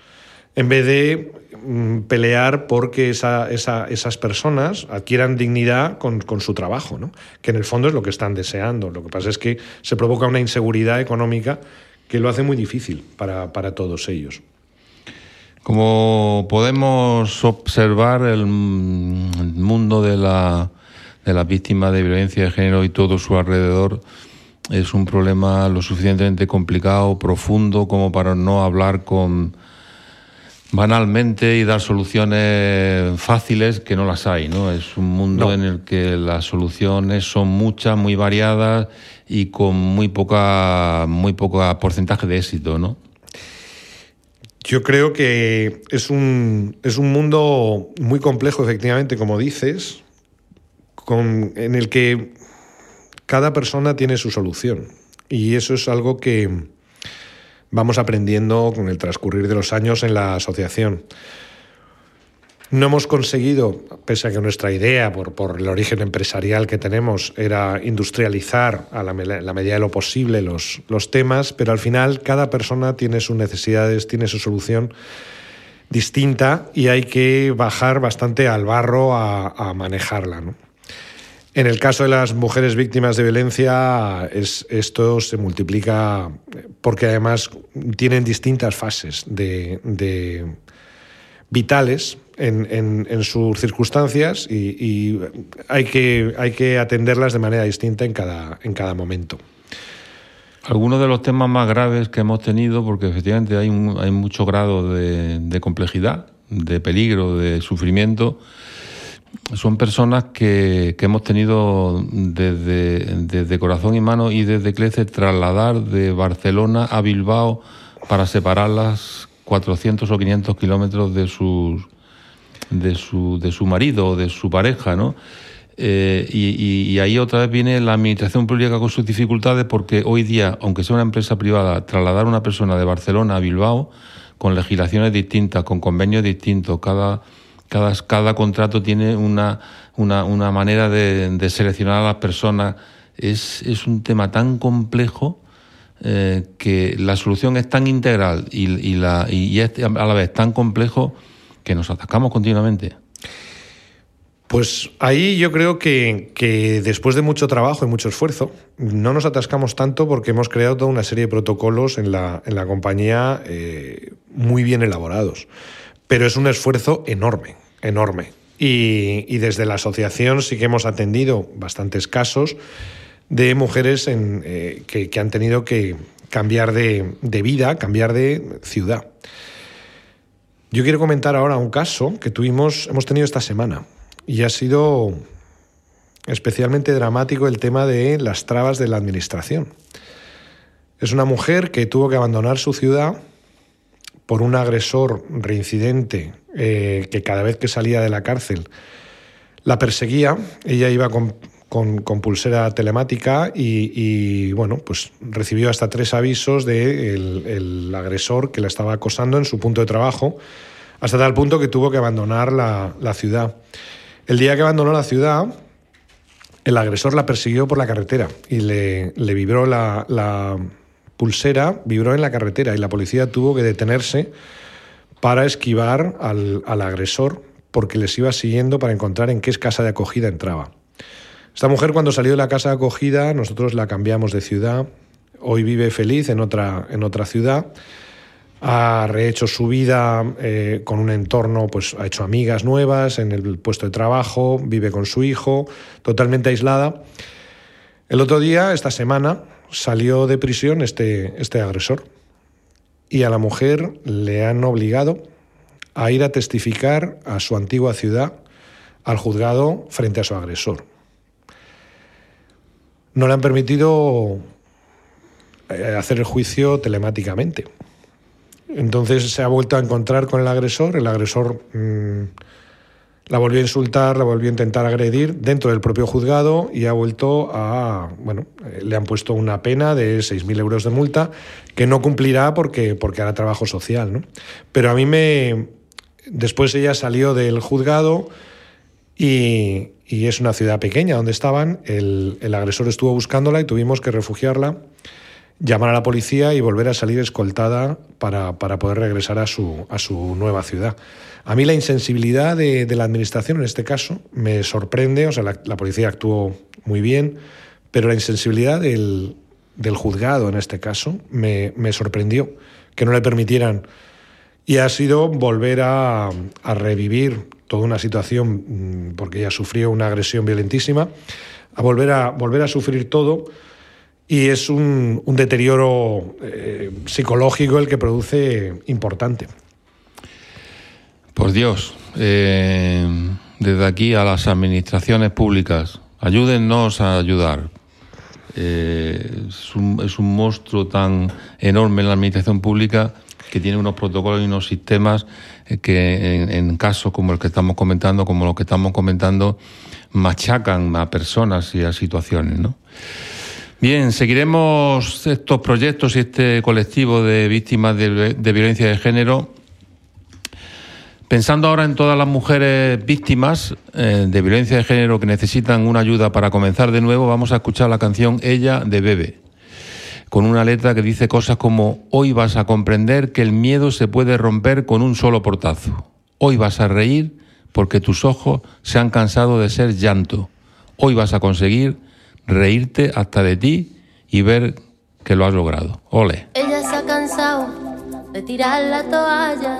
en vez de mm, pelear porque esa, esas personas adquieran dignidad con, con, su trabajo, ¿no? que en el fondo es lo que están deseando. Lo que pasa es que se provoca una inseguridad económica que lo hace muy difícil para, para todos ellos. Como podemos observar, el mundo de la, de las víctimas de violencia de género y todo su alrededor es un problema lo suficientemente complicado, profundo, como para no hablar con banalmente y dar soluciones fáciles que no las hay, ¿no? Es un mundo en el que las soluciones son muchas, muy variadas y con muy poca muy poca porcentaje de éxito, ¿no? Yo creo que es un, es un mundo muy complejo, efectivamente, como dices, con, en el que cada persona tiene su solución. Y eso es algo que vamos aprendiendo con el transcurrir de los años en la asociación. No hemos conseguido, pese a que nuestra idea, por, por el origen empresarial que tenemos, era industrializar a la, medida de lo posible los, los temas, pero al final cada persona tiene sus necesidades, tiene su solución distinta y hay que bajar bastante al barro a, a manejarla. En el caso de las mujeres víctimas de violencia, es, esto se multiplica porque además tienen distintas fases de, de vitales en, sus circunstancias y, hay, que, atenderlas de manera distinta en cada, en momento. Algunos de los temas más graves que hemos tenido, porque efectivamente hay, un, hay mucho grado de, complejidad, de peligro, de sufrimiento, son personas que, hemos tenido desde, desde, corazón y mano y desde Clece trasladar de Barcelona a Bilbao para separarlas 400 o 500 kilómetros de sus, de su, de su marido o de su pareja, ¿no? Eh, y, ahí otra vez viene la administración pública con sus dificultades porque hoy día, aunque sea una empresa privada, trasladar a una persona de Barcelona a Bilbao con legislaciones distintas, con convenios distintos, cada, cada, cada contrato tiene una, una, una manera de, seleccionar a las personas. Es, es un tema tan complejo eh, que la solución es tan integral y, la, y es a la vez tan complejo que nos atacamos continuamente. Pues ahí yo creo que, después de mucho trabajo y mucho esfuerzo, no nos atascamos tanto porque hemos creado toda una serie de protocolos en la, compañía eh, muy bien elaborados. Pero es un esfuerzo enorme, enorme. Y, desde la asociación sí que hemos atendido bastantes casos de mujeres eh, que, han tenido que cambiar de, de vida, cambiar de ciudad. Yo quiero comentar ahora un caso que tuvimos, hemos tenido esta semana y ha sido especialmente dramático el tema de las trabas de la administración. Es una mujer que tuvo que abandonar su ciudad por un agresor reincidente eh, que cada vez que salía de la cárcel la perseguía. Ella iba con, pulsera telemática y, bueno, pues recibió hasta tres avisos del de el agresor que la estaba acosando en su punto de trabajo, hasta tal punto que tuvo que abandonar la, la ciudad. El día que abandonó la ciudad, el agresor la persiguió por la carretera y le, vibró la, pulsera, vibró en la carretera y la policía tuvo que detenerse para esquivar al, agresor porque les iba siguiendo para encontrar en qué casa de acogida entraba. Esta mujer cuando salió de la casa de acogida, nosotros la cambiamos de ciudad, hoy vive feliz en otra, en otra ciudad ha rehecho su vida eh, con un entorno, pues ha hecho amigas nuevas en el puesto de trabajo, vive con su hijo, totalmente aislada. El otro día, esta semana, salió de prisión este, este agresor y a la mujer le han obligado a ir a testificar a su antigua ciudad, al juzgado, frente a su agresor. No le han permitido eh, hacer el juicio telemáticamente entonces se ha vuelto a encontrar con el agresor, el agresor mm, la volvió a insultar, la volvió a intentar agredir dentro del propio juzgado y ha vuelto a, bueno, eh, le han puesto una pena de 6.000 euros de multa que no cumplirá porque, porque hará trabajo social. ¿no? Pero a mí me... Después ella salió del juzgado y, es una ciudad pequeña donde estaban, el, el agresor estuvo buscándola y tuvimos que refugiarla llamar a la policía y volver a salir escoltada para, poder regresar a su, a su nueva ciudad. A mí la insensibilidad de, la administración en este caso me sorprende, o sea, la, policía actuó muy bien, pero la insensibilidad del, juzgado en este caso me, sorprendió, que no le permitieran. Y ha sido volver a, revivir toda una situación, mm, porque ella sufrió una agresión violentísima, a volver a, volver a sufrir todo y es un, deterioro eh, psicológico el que produce importante. Por Dios, eh, desde aquí a las administraciones públicas, ayúdennos a ayudar. Eh, es, un, monstruo tan enorme en la administración pública que tiene unos protocolos y unos sistemas que en, en casos como el que estamos comentando, como los que estamos comentando, machacan a personas y a situaciones, ¿no? Bien, seguiremos estos proyectos y este colectivo de víctimas de, violencia de género Pensando ahora en todas las mujeres víctimas eh, de violencia de género que necesitan una ayuda para comenzar de nuevo, vamos a escuchar la canción Ella de Bebe, con una letra que dice cosas como Hoy vas a comprender que el miedo se puede romper con un solo portazo. Hoy vas a reír porque tus ojos se han cansado de ser llanto. Hoy vas a conseguir reírte hasta de ti y ver que lo has logrado. Ole. Ella se ha cansado de tirar la toalla,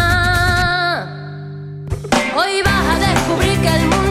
Hoy vas a descubrir que el mundo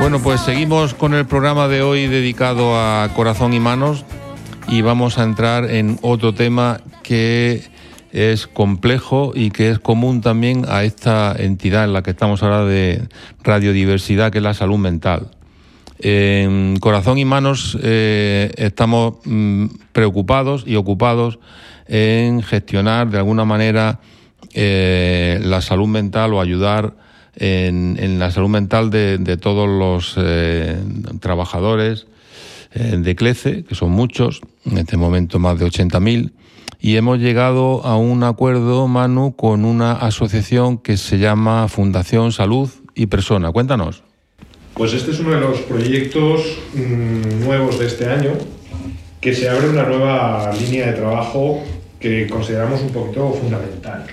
Bueno, pues seguimos con el programa de hoy dedicado a corazón y manos y vamos a entrar en otro tema que es complejo y que es común también a esta entidad en la que estamos ahora de radiodiversidad, que es la salud mental. En Corazón y Manos eh, estamos mm, preocupados y ocupados en gestionar de alguna manera eh, la salud mental o ayudar en, la salud mental de, todos los eh, trabajadores eh, de CLECE, que son muchos, en este momento más de 80.000, y hemos llegado a un acuerdo, Manu, con una asociación que se llama Fundación Salud y Persona. Cuéntanos. Pues este es uno de los proyectos mm, nuevos de este año, que se abre una nueva línea de trabajo que consideramos un poquito fundamental.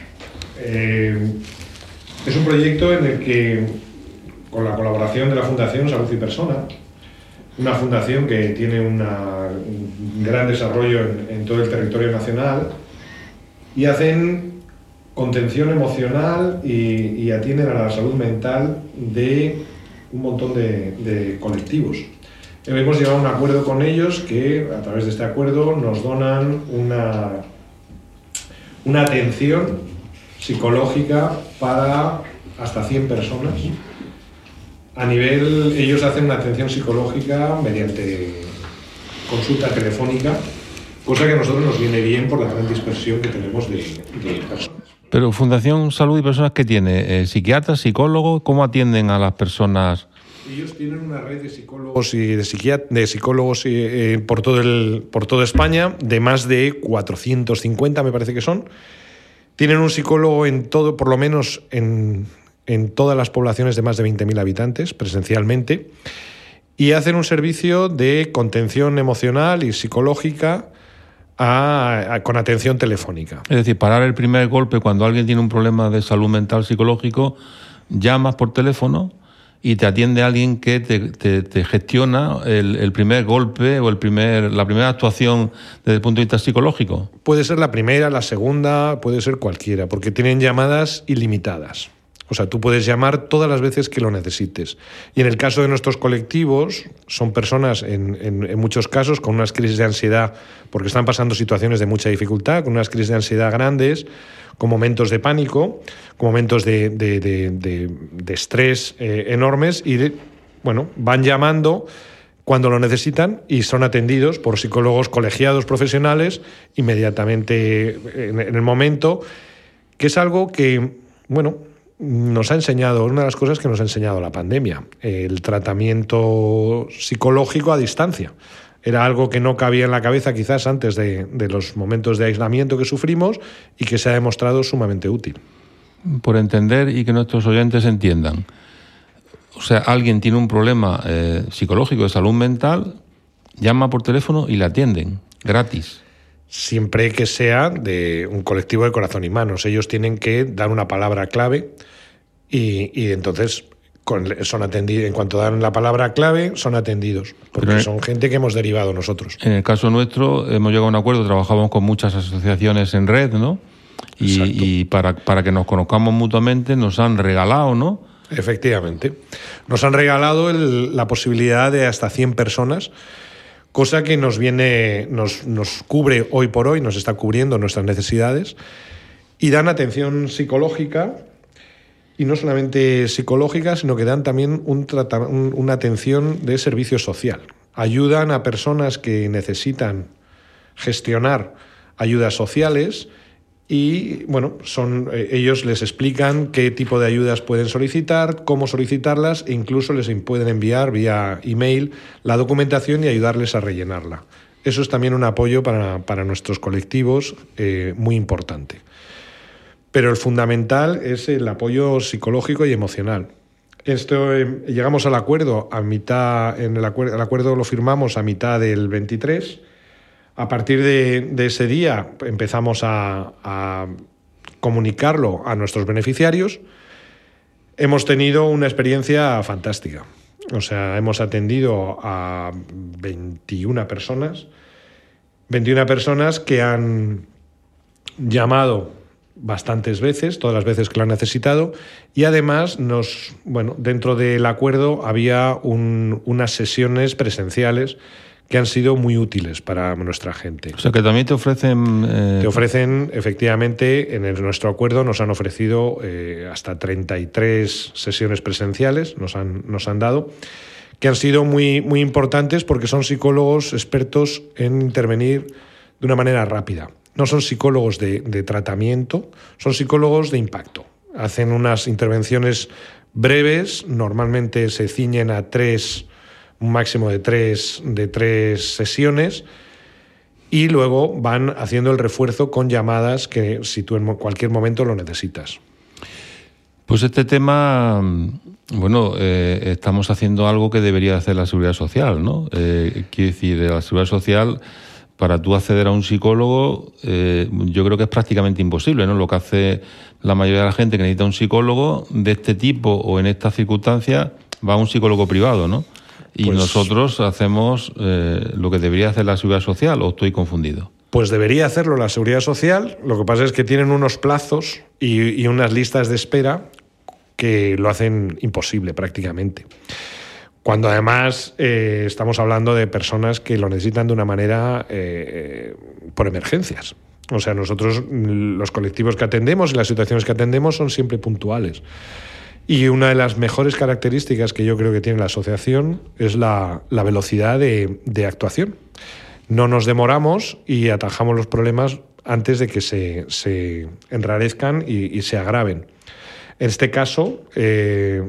Eh, es un proyecto en el que, con la colaboración de la Fundación Salud y Persona, una fundación que tiene un gran desarrollo en, todo el territorio nacional, y hacen contención emocional y, atienden a la salud mental de un montón de, colectivos. Hemos llegado a un acuerdo con ellos que a través de este acuerdo nos donan una, una atención psicológica para hasta 100 personas. A nivel, ellos hacen una atención psicológica mediante consulta telefónica, cosa que a nosotros nos viene bien por la gran dispersión que tenemos de, personas. Pero Fundación Salud y Personas, ¿qué tiene? Eh, ¿Psiquiatras, psicólogos? ¿Cómo atienden a las personas? Ellos tienen una red de psicólogos y de, de psicólogos eh, por, todo el, por toda España, de más de 450 me parece que son, tienen un psicólogo en todo, por lo menos en, todas las poblaciones de más de 20.000 habitantes, presencialmente, y hacen un servicio de contención emocional y psicológica con atención telefónica. Es decir, parar el primer golpe cuando alguien tiene un problema de salud mental psicológico, llamas por teléfono y te atiende alguien que te, gestiona el, primer golpe o el primer, la primera actuación desde el punto de vista psicológico? Puede ser la primera, la segunda, puede ser cualquiera, porque tienen llamadas ilimitadas. O sea, tú puedes llamar todas las veces que lo necesites. Y en el caso de nuestros colectivos, son personas, en, en, muchos casos, con unas crisis de ansiedad, porque están pasando situaciones de mucha dificultad, con unas crisis de ansiedad grandes, con momentos de pánico, con momentos de, de, estrés eh, enormes y, bueno, van llamando cuando lo necesitan y son atendidos por psicólogos colegiados profesionales inmediatamente en, el momento, que es algo que, bueno, nos ha enseñado, una de las cosas que nos ha enseñado la pandemia, el tratamiento psicológico a distancia era algo que no cabía en la cabeza quizás antes de, los momentos de aislamiento que sufrimos y que se ha demostrado sumamente útil. Por entender y que nuestros oyentes entiendan, o sea, alguien tiene un problema eh, psicológico de salud mental, llama por teléfono y le atienden, gratis. Siempre que sea de un colectivo de corazón y manos. Ellos tienen que dar una palabra clave y, y entonces son atendidos. En cuanto dan la palabra clave, son atendidos. Porque son gente que hemos derivado nosotros. En el caso nuestro, hemos llegado a un acuerdo, trabajamos con muchas asociaciones en red, ¿no? Y, para, para, que nos conozcamos mutuamente nos han regalado, ¿no? Efectivamente. Nos han regalado la posibilidad de hasta 100 personas, cosa que nos viene, nos, nos cubre hoy por hoy, nos está cubriendo nuestras necesidades, y dan atención psicológica y no solamente psicológica, sino que dan también un una atención de servicio social. Ayudan a personas que necesitan gestionar ayudas sociales y bueno, son, eh, ellos les explican qué tipo de ayudas pueden solicitar, cómo solicitarlas e incluso les pueden enviar vía email la documentación y ayudarles a rellenarla. Eso es también un apoyo para, nuestros colectivos eh, muy importante. Pero el fundamental es el apoyo psicológico y emocional. Esto, eh, llegamos al acuerdo a mitad, en el acuerdo, el acuerdo lo firmamos a mitad del 23 a partir de, ese día empezamos a, comunicarlo a nuestros beneficiarios. Hemos tenido una experiencia fantástica. O sea, hemos atendido a 21 personas, 21 personas que han llamado bastantes veces, todas las veces que lo han necesitado, y además nos, bueno, dentro del acuerdo había unas sesiones presenciales que han sido muy útiles para nuestra gente. O sea, que también te ofrecen... Eh, te ofrecen, efectivamente, en nuestro acuerdo nos han ofrecido eh, hasta 33 sesiones presenciales, nos han, nos han dado, que han sido muy, muy importantes porque son psicólogos expertos en intervenir de una manera rápida. No son psicólogos de, tratamiento, son psicólogos de impacto. Hacen unas intervenciones breves, normalmente se ciñen a tres un máximo de tres, de tres sesiones y luego van haciendo el refuerzo con llamadas que si tú en cualquier momento lo necesitas. Pues este tema, bueno, eh, estamos haciendo algo que debería hacer la Seguridad Social, ¿no? Eh, quiero decir, la Seguridad Social, para tú acceder a un psicólogo, eh, yo creo que es prácticamente imposible, ¿no? Lo que hace la mayoría de la gente que necesita un psicólogo de este tipo o en estas circunstancias va a un psicólogo privado, ¿no? Y pues nosotros hacemos eh, lo que debería hacer la Seguridad Social, ¿o estoy confundido? Pues debería hacerlo la Seguridad Social. Lo que pasa es que tienen unos plazos y, unas listas de espera que lo hacen imposible prácticamente. Cuando además eh, estamos hablando de personas que lo necesitan de una manera eh, por emergencias. O sea, nosotros, los colectivos que atendemos y las situaciones que atendemos son siempre puntuales. Y una de las mejores características que yo creo que tiene la asociación es la, velocidad de, actuación. No nos demoramos y atajamos los problemas antes de que se, enrarezcan y, se agraven. En este caso, eh,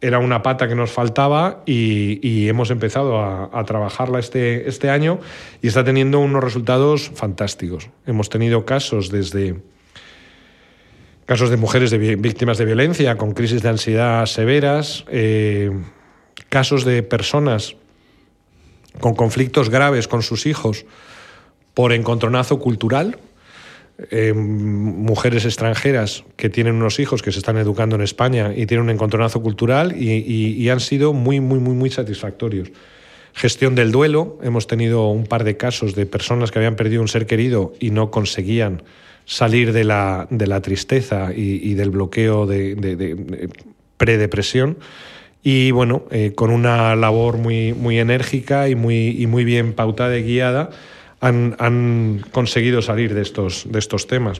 era una pata que nos faltaba y, hemos empezado a, trabajarla este, este año y está teniendo unos resultados fantásticos. Hemos tenido casos desde casos de mujeres víctimas de violencia con crisis de ansiedad severas, eh, casos de personas con conflictos graves con sus hijos por encontronazo cultural, eh, mujeres extranjeras que tienen unos hijos que se están educando en España y tienen un encontronazo cultural y, han sido muy, muy, muy, muy satisfactorios. Gestión del duelo, hemos tenido un par de casos de personas que habían perdido un ser querido y no conseguían salir de la, de la tristeza y, del bloqueo de, de, predepresión. Y bueno, eh, con una labor muy, muy enérgica y muy, y muy bien pautada y guiada, han, conseguido salir de estos, de estos temas.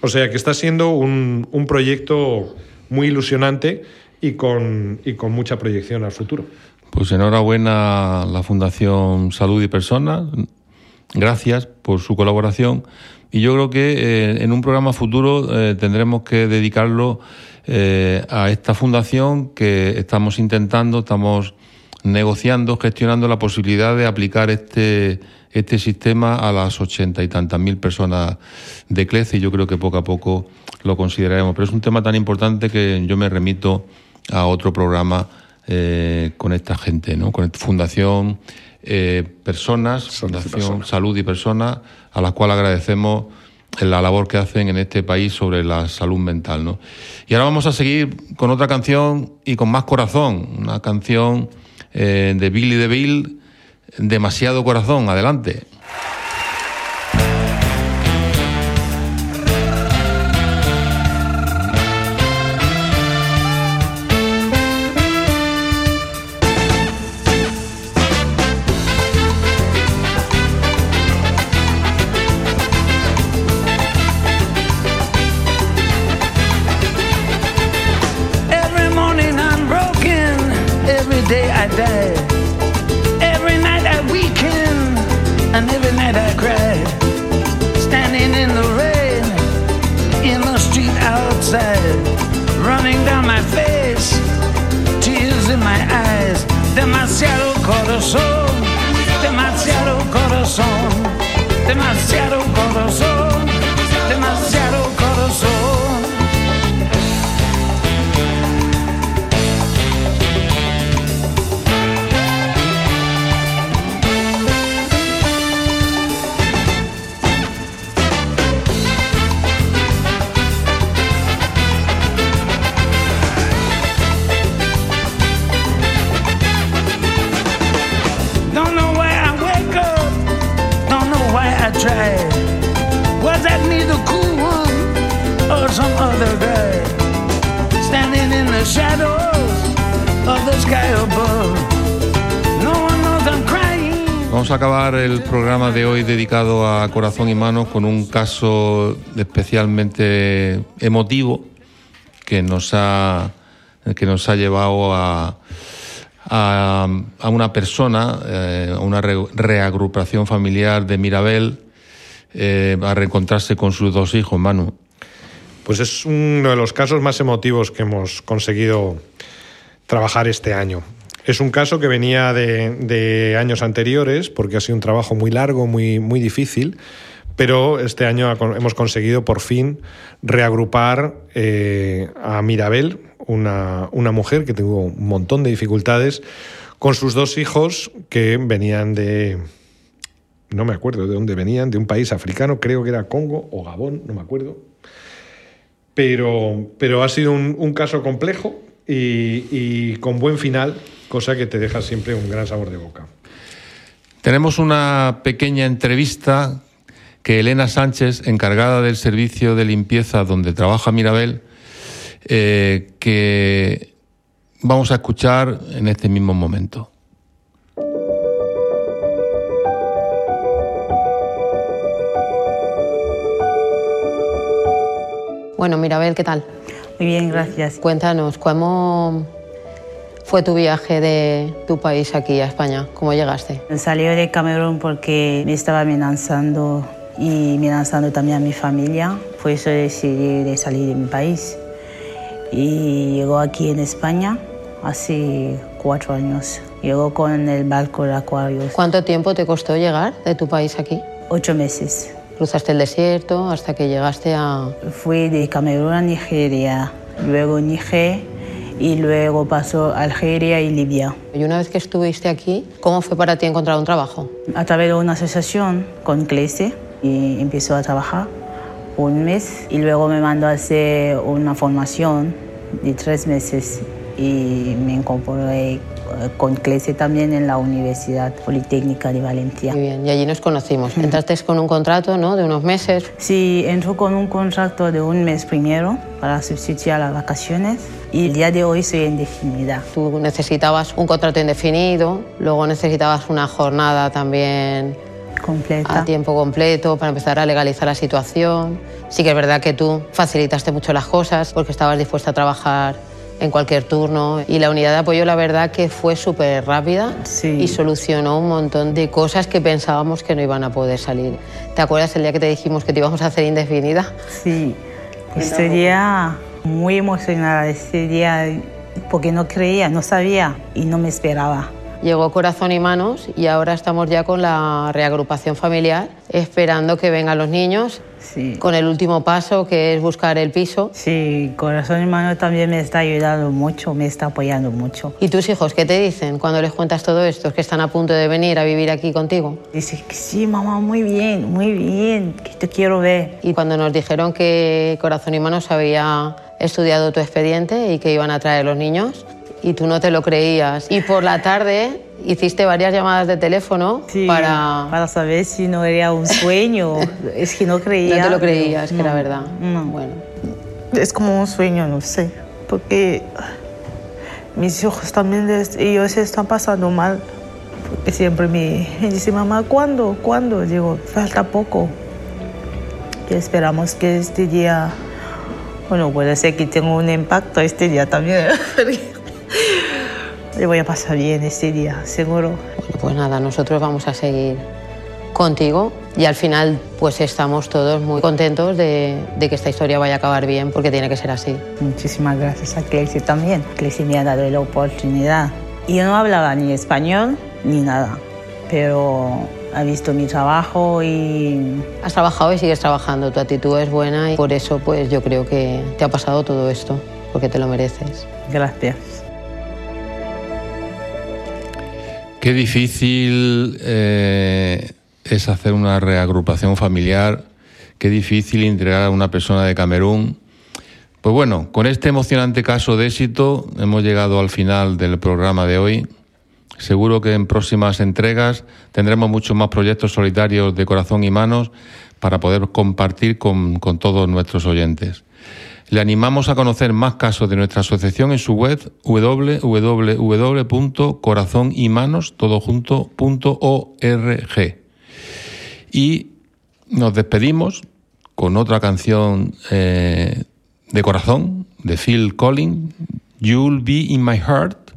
O sea que está siendo un, un proyecto muy ilusionante y con, y con mucha proyección al futuro. Pues enhorabuena a la Fundación Salud y Personas. Gracias por su colaboración y yo creo que eh, en un programa futuro eh, tendremos que dedicarlo eh, a esta fundación que estamos intentando, estamos negociando, gestionando la posibilidad de aplicar este, este sistema a las ochenta y tantas mil personas de CLECE y yo creo que poco a poco lo consideraremos. Pero es un tema tan importante que yo me remito a otro programa eh, con esta gente, ¿no? Con Fundación eh, Personas, Fundación Salud y Personas, a las cuales agradecemos la labor que hacen en este país sobre la salud mental, ¿no? Y ahora vamos a seguir con otra canción y con más corazón, una canción de Billy DeVille, Demasiado Corazón, adelante. El programa de hoy dedicado a Corazón y Manos con un caso especialmente emotivo que nos ha, que nos ha llevado a, a, una persona, eh, a una reagrupación familiar de Mirabel, eh, a reencontrarse con sus dos hijos, Manu. Pues es uno de los casos más emotivos que hemos conseguido trabajar este año. Es un caso que venía de, años anteriores, porque ha sido un trabajo muy largo, muy, muy difícil, pero este año hemos conseguido por fin reagrupar eh, a Mirabel, una, una mujer que tuvo un montón de dificultades, con sus dos hijos que venían de, no me acuerdo de dónde venían, de un país africano, creo que era Congo o Gabón, no me acuerdo. Pero, pero ha sido un, caso complejo y, con buen final, cosa que te deja siempre un gran sabor de boca. Tenemos una pequeña entrevista que Elena Sánchez, encargada del servicio de limpieza donde trabaja Mirabel, eh, que vamos a escuchar en este mismo momento. Bueno, Mirabel, ¿qué tal? Muy bien, gracias. Cuéntanos, ¿cómo fue tu viaje de tu país aquí a España? ¿Cómo llegaste? Salí de Camerún porque me estaba amenazando y amenazando también a mi familia. Por eso decidí de salir de mi país. Y llegó aquí en España hace cuatro años. Llegó con el barco de Aquarius. ¿Cuánto tiempo te costó llegar de tu país aquí? Ocho meses. Cruzaste el desierto hasta que llegaste a... Fui de Camerún a Nigeria, luego Níger y luego pasó a Algeria y Libia. Y una vez que estuviste aquí, ¿cómo fue para ti encontrar un trabajo? A través de una asociación con CLESE y empezó a trabajar un mes y luego me mandó a hacer una formación de tres meses y me incorporé con CLESE también en la Universidad Politécnica de Valencia. Muy bien, y allí nos conocimos. Entraste con un contrato ¿no? de unos meses. Sí, entró con un contrato de un mes primero para sustituir las vacaciones y el día de hoy soy indefinida. Tú necesitabas un contrato indefinido, luego necesitabas una jornada también completa. a tiempo completo para empezar a legalizar la situación. Sí que es verdad que tú facilitaste mucho las cosas porque estabas dispuesta a trabajar en cualquier turno. Y la unidad de apoyo, la verdad, que fue súper rápida y solucionó un montón de cosas que pensábamos que no iban a poder salir. ¿Te acuerdas el día que te dijimos que te íbamos a hacer indefinida? Sí, ese día muy emocionada, ese día porque no creía, no sabía y no me esperaba. Llegó Corazón y Manos y ahora estamos ya con la reagrupación familiar, esperando que vengan los niños Sí. Con el último paso, que es buscar el piso. Sí, Corazón Humano también me está ayudando mucho, me está apoyando mucho. ¿Y tus hijos qué te dicen cuando les cuentas todo esto? ¿Que están a punto de venir a vivir aquí contigo? Dice que sí, mamá, muy bien, muy bien, que te quiero ver. Y cuando nos dijeron que Corazón y Manos había estudiado tu expediente y que iban a traer los niños, y tú no te lo creías. Y por la tarde hiciste varias llamadas de teléfono Sí, para... para saber si no era un sueño. es que no creía. No te lo creías, que era No, verdad. no. Bueno, Es como un sueño, no sé. Porque mis hijos también, ellos se están pasando mal. Porque siempre me, me dicen, mamá, ¿cuándo? ¿Cuándo? Digo, falta poco. Y esperamos que este día, bueno, puede ser que tenga un impacto este día también. Le voy a pasar bien este día, seguro. bueno, pues nada, nosotros vamos a seguir contigo y al final pues estamos todos muy contentos de, de que esta historia vaya a acabar bien porque tiene que ser así. Muchísimas gracias a Clesi también. Clesi me ha dado la oportunidad. Yo no hablaba ni español ni nada, pero ha visto mi trabajo y Has trabajado y sigues trabajando, tu actitud es buena y por eso pues yo creo que te ha pasado todo esto, porque te lo mereces. gracias. Qué difícil eh, es hacer una reagrupación familiar, qué difícil integrar a una persona de Camerún. Pues bueno, con este emocionante caso de éxito hemos llegado al final del programa de hoy. Seguro que en próximas entregas tendremos muchos más proyectos solitarios de corazón y manos para poder compartir con, con todos nuestros oyentes. Le animamos a conocer más casos de nuestra asociación en su web www.corazonymanos.org. Y nos despedimos con otra canción eh, de corazón de Phil Collins, You'll Be in My Heart,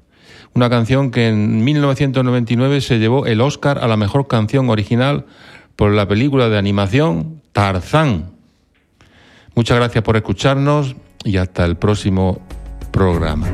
una canción que en 1999 se llevó el Oscar a la mejor canción original por la película de animación Tarzán. Muchas gracias por escucharnos y hasta el próximo programa.